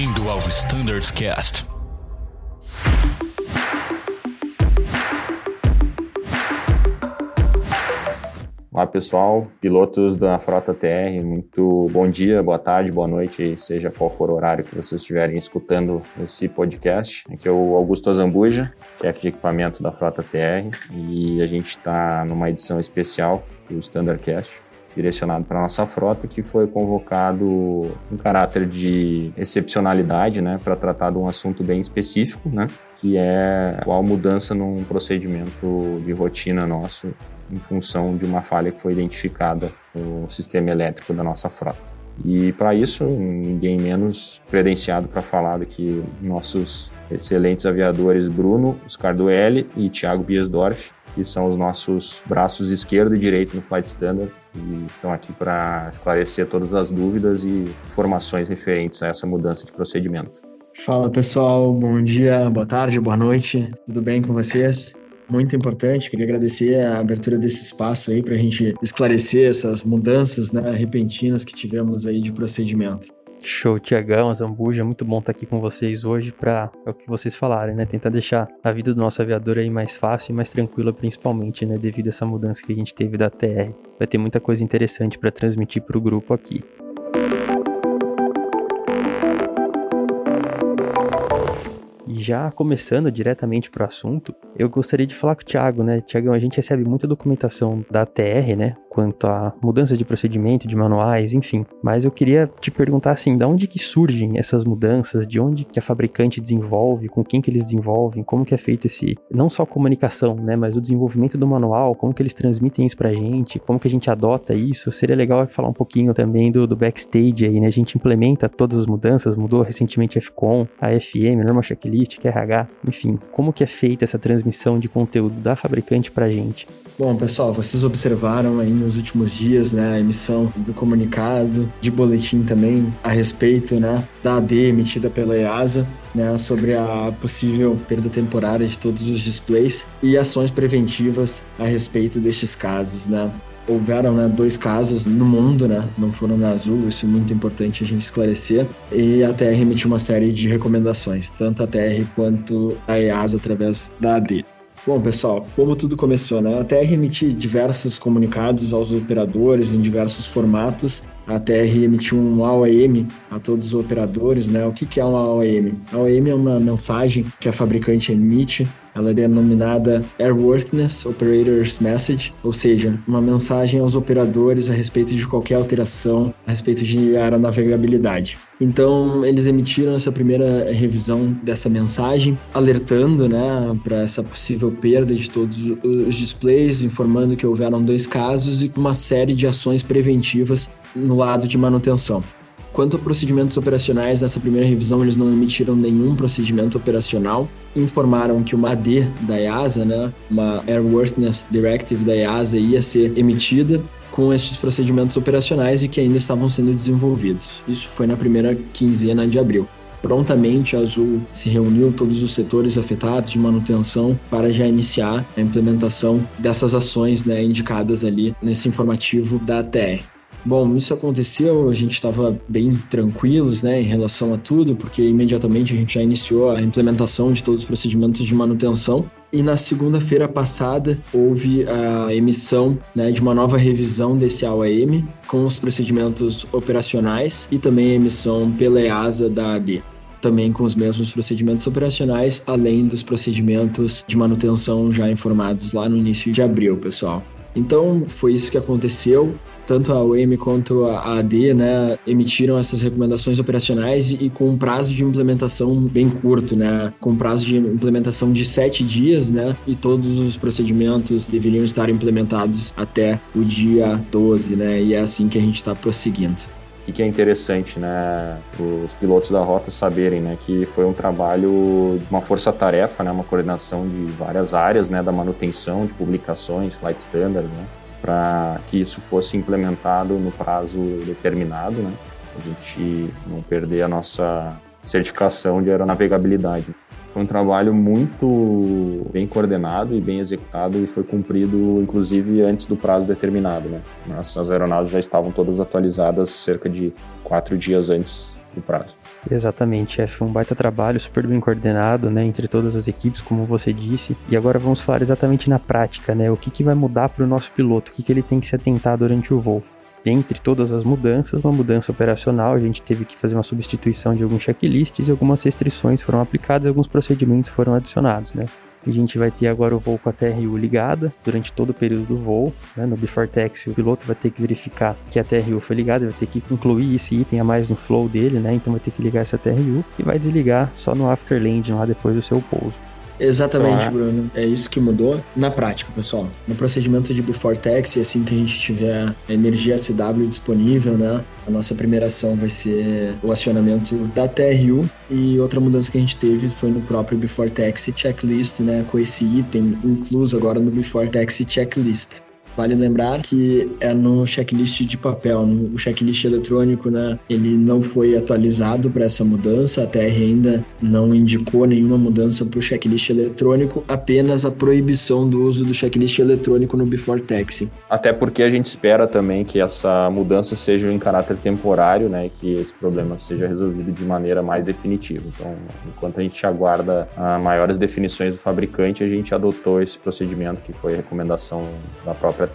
Bem-vindo ao Standards Cast. Olá pessoal, pilotos da Frota TR, muito bom dia, boa tarde, boa noite, seja qual for o horário que vocês estiverem escutando esse podcast. Aqui é o Augusto Azambuja, chefe de equipamento da Frota TR, e a gente está numa edição especial do Standardcast direcionado para nossa frota, que foi convocado em caráter de excepcionalidade, né, para tratar de um assunto bem específico, né, que é qual mudança num procedimento de rotina nosso em função de uma falha que foi identificada no sistema elétrico da nossa frota. E para isso, ninguém menos credenciado para falar do que nossos excelentes aviadores Bruno Scarduelli e Thiago Biesdorf, que são os nossos braços esquerdo e direito no Flight Standard e estão aqui para esclarecer todas as dúvidas e informações referentes a essa mudança de procedimento. Fala pessoal, bom dia, boa tarde, boa noite, tudo bem com vocês? Muito importante, queria agradecer a abertura desse espaço aí para a gente esclarecer essas mudanças né, repentinas que tivemos aí de procedimento. Show, Tiagão, Zambuja, muito bom estar aqui com vocês hoje para é o que vocês falarem, né? Tentar deixar a vida do nosso aviador aí mais fácil e mais tranquila, principalmente, né? Devido a essa mudança que a gente teve da TR. Vai ter muita coisa interessante para transmitir para o grupo aqui. E já começando diretamente para o assunto, eu gostaria de falar com o Thiago, né? Thiago, a gente recebe muita documentação da TR, né? Quanto a mudanças de procedimento, de manuais, enfim. Mas eu queria te perguntar assim, da onde que surgem essas mudanças? De onde que a fabricante desenvolve? Com quem que eles desenvolvem? Como que é feito esse, não só a comunicação, né? Mas o desenvolvimento do manual, como que eles transmitem isso pra gente? Como que a gente adota isso? Seria legal falar um pouquinho também do, do backstage aí, né? A gente implementa todas as mudanças, mudou recentemente a FCOM, a FM, Normal Checklist, QRH, enfim. Como que é feita essa transmissão de conteúdo da fabricante pra gente? Bom, pessoal, vocês observaram aí nos últimos dias, né, a emissão do comunicado, de boletim também a respeito, né, da AD emitida pela EASA, né, sobre a possível perda temporária de todos os displays e ações preventivas a respeito destes casos, né. Houveram né, dois casos no mundo, né? Não foram na Azul, isso é muito importante a gente esclarecer. E a TR emitiu uma série de recomendações, tanto a TR quanto a EASA através da AD. Bom, pessoal, como tudo começou, né? A TR emitiu diversos comunicados aos operadores em diversos formatos. A TR emitiu um AOM a todos os operadores, né? O que é um AOM? AOM é uma mensagem que a fabricante emite ela é denominada Airworthiness Operators Message, ou seja, uma mensagem aos operadores a respeito de qualquer alteração a respeito de aeronavegabilidade. Então, eles emitiram essa primeira revisão dessa mensagem, alertando né, para essa possível perda de todos os displays, informando que houveram dois casos e uma série de ações preventivas no lado de manutenção. Quanto a procedimentos operacionais, nessa primeira revisão eles não emitiram nenhum procedimento operacional. Informaram que uma AD da EASA, né, uma Airworthiness Directive da EASA, ia ser emitida com esses procedimentos operacionais e que ainda estavam sendo desenvolvidos. Isso foi na primeira quinzena de abril. Prontamente, a Azul se reuniu todos os setores afetados de manutenção para já iniciar a implementação dessas ações né, indicadas ali nesse informativo da TR. Bom, isso aconteceu, a gente estava bem tranquilos, né, em relação a tudo, porque imediatamente a gente já iniciou a implementação de todos os procedimentos de manutenção. E na segunda-feira passada houve a emissão né, de uma nova revisão desse AOM com os procedimentos operacionais e também a emissão pela EASA da AD também com os mesmos procedimentos operacionais, além dos procedimentos de manutenção já informados lá no início de abril, pessoal. Então foi isso que aconteceu. Tanto a OEM quanto a AD né, emitiram essas recomendações operacionais e, com um prazo de implementação bem curto, né, com prazo de implementação de sete dias, né, e todos os procedimentos deveriam estar implementados até o dia 12, né, e é assim que a gente está prosseguindo o que é interessante, né, os pilotos da rota saberem, né, que foi um trabalho uma força-tarefa, né, uma coordenação de várias áreas, né, da manutenção de publicações, flight standard, né, para que isso fosse implementado no prazo determinado, né, a gente não perder a nossa certificação de aeronavegabilidade. Foi um trabalho muito bem coordenado e bem executado e foi cumprido, inclusive, antes do prazo determinado. Né? Nossas aeronaves já estavam todas atualizadas cerca de quatro dias antes do prazo. Exatamente, chefe. Um baita trabalho, super bem coordenado, né, entre todas as equipes, como você disse. E agora vamos falar exatamente na prática, né, o que, que vai mudar para o nosso piloto, o que, que ele tem que se atentar durante o voo. Dentre todas as mudanças, uma mudança operacional, a gente teve que fazer uma substituição de alguns checklists e algumas restrições foram aplicadas alguns procedimentos foram adicionados, né. A gente vai ter agora o voo com a TRU ligada durante todo o período do voo. Né? No Before Taxi, o piloto vai ter que verificar que a TRU foi ligada, vai ter que incluir esse item a mais no flow dele, né? Então vai ter que ligar essa TRU e vai desligar só no after landing lá depois do seu pouso. Exatamente, então, Bruno. É isso que mudou na prática, pessoal. No procedimento de Before Taxi, assim que a gente tiver energia CW disponível, né? A nossa primeira ação vai ser o acionamento da TRU e outra mudança que a gente teve foi no próprio Before Taxi Checklist, né? Com esse item incluso agora no Before Taxi Checklist. Vale lembrar que é no checklist de papel, no checklist eletrônico, né? Ele não foi atualizado para essa mudança, a TR ainda não indicou nenhuma mudança para o checklist eletrônico, apenas a proibição do uso do checklist eletrônico no Before Taxi. Até porque a gente espera também que essa mudança seja em caráter temporário, né? Que esse problema seja resolvido de maneira mais definitiva. Então, enquanto a gente aguarda ah, maiores definições do fabricante, a gente adotou esse procedimento que foi recomendação da própria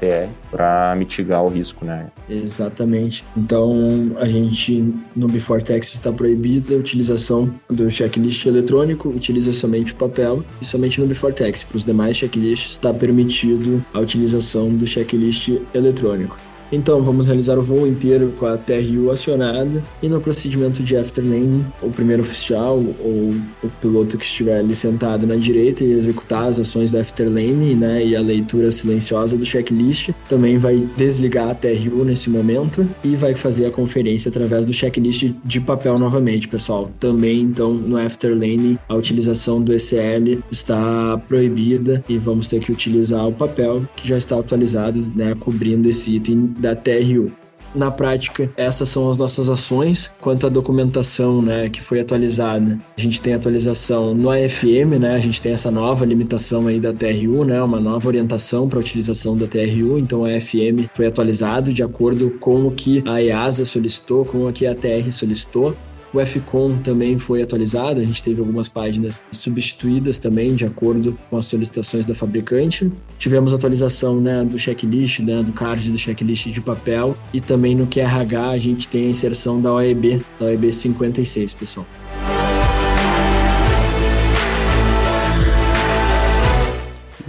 para mitigar o risco, né? Exatamente. Então, a gente no Before Tax está proibida a utilização do checklist eletrônico, utiliza somente o papel e somente no Before Tax. Para os demais checklists está permitido a utilização do checklist eletrônico. Então, vamos realizar o voo inteiro com a TRU acionada e no procedimento de afterlanding, o primeiro oficial ou o piloto que estiver ali sentado na direita e executar as ações da afterlanding né, e a leitura silenciosa do checklist, também vai desligar a TRU nesse momento e vai fazer a conferência através do checklist de papel novamente, pessoal. Também, então, no afterlanding, a utilização do ECL está proibida e vamos ter que utilizar o papel que já está atualizado, né, cobrindo esse item da TRU. Na prática, essas são as nossas ações. Quanto à documentação, né, que foi atualizada, a gente tem atualização no AFM, né, a gente tem essa nova limitação aí da TRU, né, uma nova orientação para a utilização da TRU. Então, a AFM foi atualizado de acordo com o que a EASA solicitou, com o que a TR solicitou. O FCOM também foi atualizado, a gente teve algumas páginas substituídas também, de acordo com as solicitações da fabricante. Tivemos atualização né, do checklist, né, do card do checklist de papel, e também no QRH a gente tem a inserção da OEB, da OEB 56, pessoal.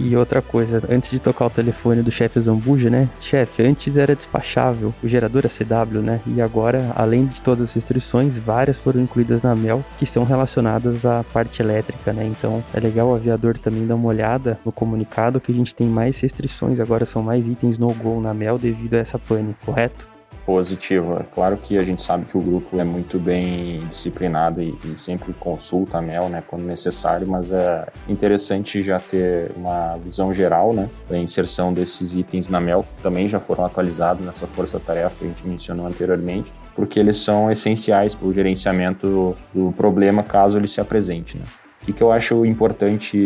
E outra coisa, antes de tocar o telefone do chefe Zambuja, né? Chefe, antes era despachável o gerador ACW, né? E agora, além de todas as restrições, várias foram incluídas na MEL que são relacionadas à parte elétrica, né? Então é legal o aviador também dar uma olhada no comunicado que a gente tem mais restrições, agora são mais itens no go na MEL devido a essa pane, correto? Positiva. Claro que a gente sabe que o grupo é muito bem disciplinado e, e, sempre consulta a MEL né, quando necessário, mas é interessante já ter uma visão geral né, da inserção desses itens na MEL, que também já foram atualizados nessa força-tarefa que a gente mencionou anteriormente, porque eles são essenciais para o gerenciamento do problema caso ele se apresente. Né. O que eu acho importante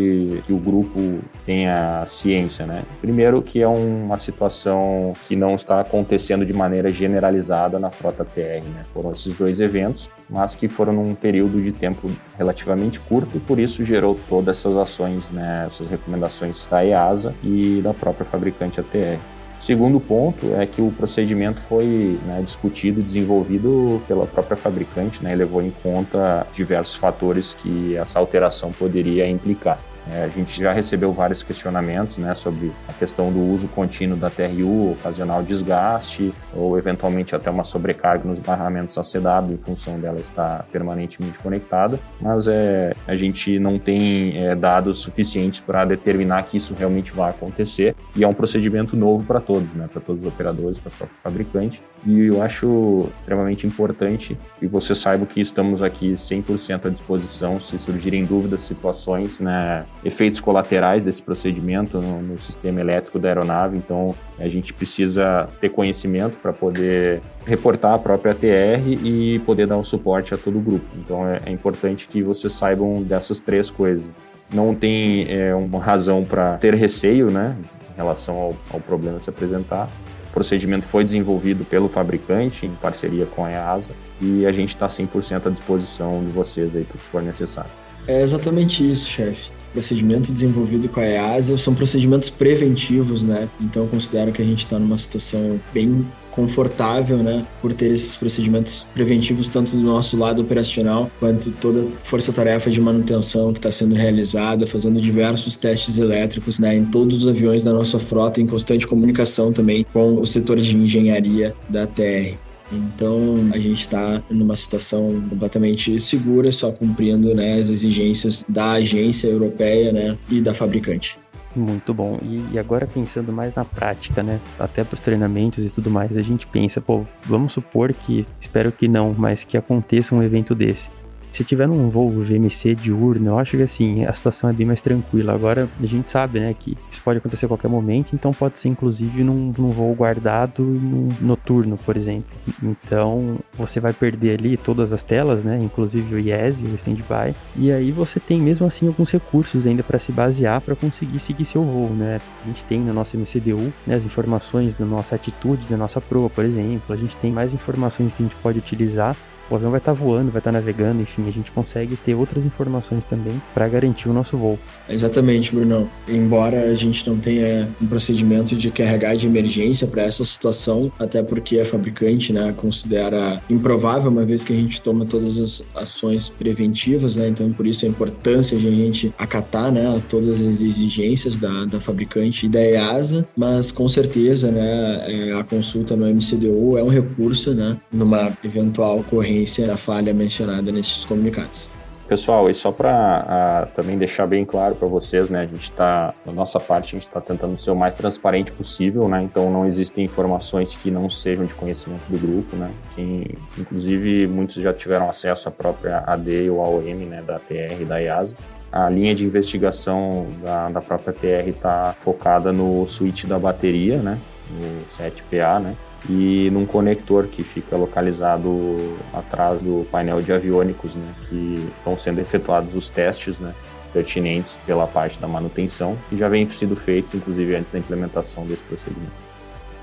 que o grupo tenha ciência, né? Primeiro que é uma situação que não está acontecendo de maneira generalizada na frota TR, né? Foram esses dois eventos, mas que foram num período de tempo relativamente curto e por isso gerou todas essas ações, né? Essas recomendações da EASA e da própria fabricante ATR. Segundo ponto é que o procedimento foi né, discutido e desenvolvido pela própria fabricante, né, levou em conta diversos fatores que essa alteração poderia implicar. É, a gente já recebeu vários questionamentos né, sobre a questão do uso contínuo da TRU, ocasional desgaste ou eventualmente até uma sobrecarga nos barramentos ACW em função dela estar permanentemente conectada, mas é, a gente não tem é, dados suficientes para determinar que isso realmente vai acontecer e é um procedimento novo para todos, né, para todos os operadores, para o próprio fabricante. E eu acho extremamente importante que você saiba que estamos aqui 100% à disposição se surgirem dúvidas, situações, né, efeitos colaterais desse procedimento no, no, sistema elétrico da aeronave. Então, a gente precisa ter conhecimento para poder reportar a própria TR e poder dar um suporte a todo o grupo. Então, é, é importante que vocês saibam dessas três coisas. Não tem é, uma razão para ter receio, né, em relação ao, ao problema se apresentar O procedimento foi desenvolvido pelo fabricante em parceria com a EASA e a gente está 100% à disposição de vocês aí para o que for necessário. É exatamente isso, chefe procedimento desenvolvido com a EASA são procedimentos preventivos, né? Então eu considero que a gente está numa situação bem confortável, né, por ter esses procedimentos preventivos tanto do nosso lado operacional quanto toda força-tarefa de manutenção que está sendo realizada, fazendo diversos testes elétricos, né, em todos os aviões da nossa frota, em constante comunicação também com o setor de engenharia da TR. Então a gente está numa situação completamente segura, só cumprindo né, as exigências da agência europeia né, e da fabricante. Muito bom. E, agora pensando mais na prática, né? Até para os treinamentos e tudo mais, a gente pensa, pô, vamos supor que, espero que não, mas que aconteça um evento desse. Se tiver num voo VMC diurno, eu acho que assim, a situação é bem mais tranquila. Agora, a gente sabe, né, que isso pode acontecer a qualquer momento, então pode ser inclusive num, num voo guardado num noturno, por exemplo. Então, você vai perder ali todas as telas, né, inclusive o IES, o standby, e aí você tem mesmo assim alguns recursos ainda para se basear para conseguir seguir seu voo, né? A gente tem no nosso MCDU, né, as informações da nossa atitude, da nossa proa, por exemplo. A gente tem mais informações que a gente pode utilizar o avião vai estar tá voando, vai estar tá navegando, enfim, a gente consegue ter outras informações também para garantir o nosso voo. Exatamente, Bruno. Embora a gente não tenha um procedimento de carregar de emergência para essa situação, até porque a fabricante né, considera improvável, uma vez que a gente toma todas as ações preventivas, né, então por isso a importância de a gente acatar né, todas as exigências da, da fabricante e da EASA, mas com certeza né, é, a consulta no MCDU é um recurso né, numa eventual ocorrência a falha mencionada nesses comunicados. Pessoal, e só para uh, também deixar bem claro para vocês, né, a gente está, na nossa parte, a gente está tentando ser o mais transparente possível, né, então não existem informações que não sejam de conhecimento do grupo, né, que, inclusive muitos já tiveram acesso à própria AD ou AOM, né, da TR e da IASA. A linha de investigação da, da própria TR está focada no switch da bateria, né, no 7PA, né, e num conector que fica localizado atrás do painel de aviônicos, né, que estão sendo efetuados os testes, né, pertinentes pela parte da manutenção, que já vem sido feito, inclusive antes da implementação desse procedimento.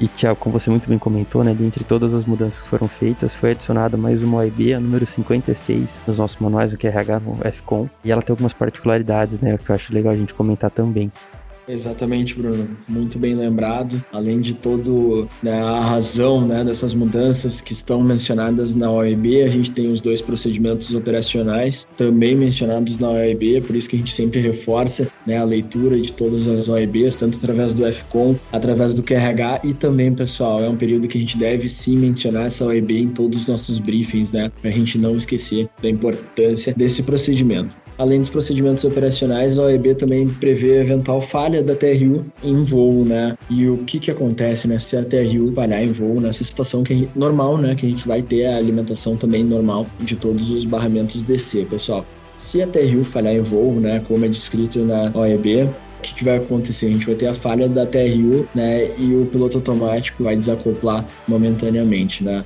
E, Tiago, como você muito bem comentou, né, dentre todas as mudanças que foram feitas, foi adicionada mais uma OIB, a número 56, nos nossos manuais, o QRH no FCOM, e ela tem algumas particularidades, né, que eu acho legal a gente comentar também. Exatamente, Bruno. Muito bem lembrado. Além de todo né, a razão né, dessas mudanças que estão mencionadas na OEB, a gente tem os dois procedimentos operacionais também mencionados na OEB, por isso que a gente sempre reforça né, a leitura de todas as OEBs, tanto através do FCOM, através do QRH e também, pessoal, é um período que a gente deve sim mencionar essa OEB em todos os nossos briefings, né, para a gente não esquecer da importância desse procedimento. Além dos procedimentos operacionais, a OEB também prevê eventual falha da TRU em voo, né? E o que que acontece, né? Se a TRU falhar em voo, nessa situação que gente, normal, né? Que a gente vai ter a alimentação também normal de todos os barramentos DC, pessoal. Se a TRU falhar em voo, né? Como é descrito na OEB, o que, que, vai acontecer? A gente vai ter a falha da TRU, né? E o piloto automático vai desacoplar momentaneamente, né?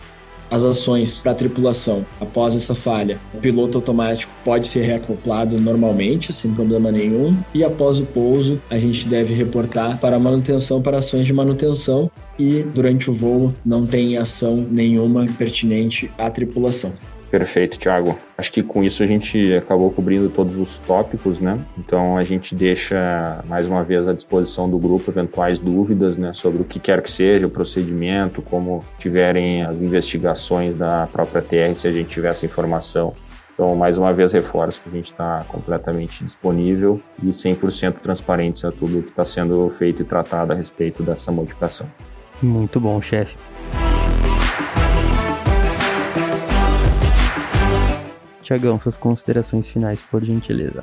As ações para a tripulação após essa falha. O piloto automático pode ser reacoplado normalmente, sem problema nenhum, e após o pouso, a gente deve reportar para manutenção para ações de manutenção e durante o voo não tem ação nenhuma pertinente à tripulação. Perfeito, Thiago. Acho que com isso a gente acabou cobrindo todos os tópicos, né? Então a gente deixa mais uma vez à disposição do grupo eventuais dúvidas, né, sobre o que quer que seja o procedimento, como tiverem as investigações da própria TR, se a gente tiver essa informação. Então, mais uma vez, reforço que a gente está completamente disponível e 100% transparente a tudo que está sendo feito e tratado a respeito dessa modificação. Muito bom, chefe. Tiagão, suas considerações finais, por gentileza.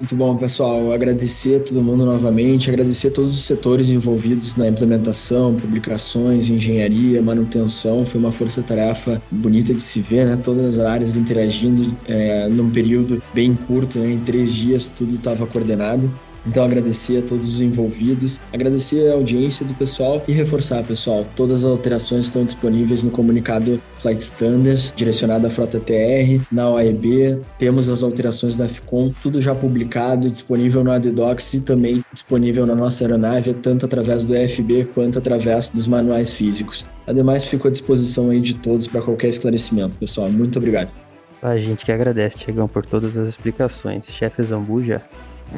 Muito bom, pessoal. Agradecer a todo mundo novamente, agradecer a todos os setores envolvidos na implementação, publicações, engenharia, manutenção. Foi uma força-tarefa bonita de se ver, né? Todas as áreas interagindo é, num período bem curto, né? em três dias tudo estava coordenado. Então agradecer a todos os envolvidos, agradecer a audiência do pessoal e reforçar, pessoal, todas as alterações estão disponíveis no comunicado Flight Standards, direcionado à frota TR, na OEB, temos as alterações da FCOM, tudo já publicado, disponível no ADDocs e também disponível na nossa aeronave, tanto através do EFB quanto através dos manuais físicos. Ademais, fico à disposição aí de todos para qualquer esclarecimento, pessoal. Muito obrigado. A gente que agradece, Tiagão, por todas as explicações. Chefe Zambuja.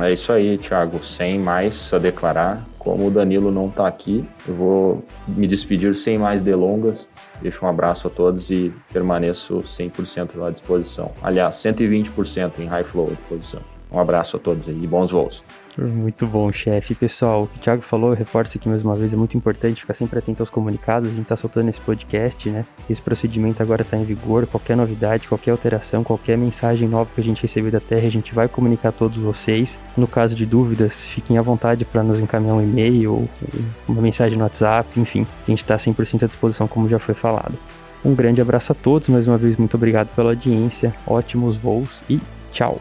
É isso aí, Thiago. Sem mais a declarar, como o Danilo não está aqui, eu vou me despedir sem mais delongas. Deixo um abraço a todos e permaneço 100% à disposição. Aliás, 120% em high flow à disposição. Um abraço a todos e bons voos. Muito bom, chefe. Pessoal, o que o Thiago falou, reforço aqui mais uma vez, é muito importante ficar sempre atento aos comunicados. A gente está soltando esse podcast, né? Esse procedimento agora está em vigor. Qualquer novidade, qualquer alteração, qualquer mensagem nova que a gente receber da Terra, a gente vai comunicar a todos vocês. No caso de dúvidas, fiquem à vontade para nos encaminhar um e-mail ou uma mensagem no WhatsApp, enfim. A gente está 100% à disposição, como já foi falado. Um grande abraço a todos, mais uma vez, muito obrigado pela audiência, ótimos voos e tchau!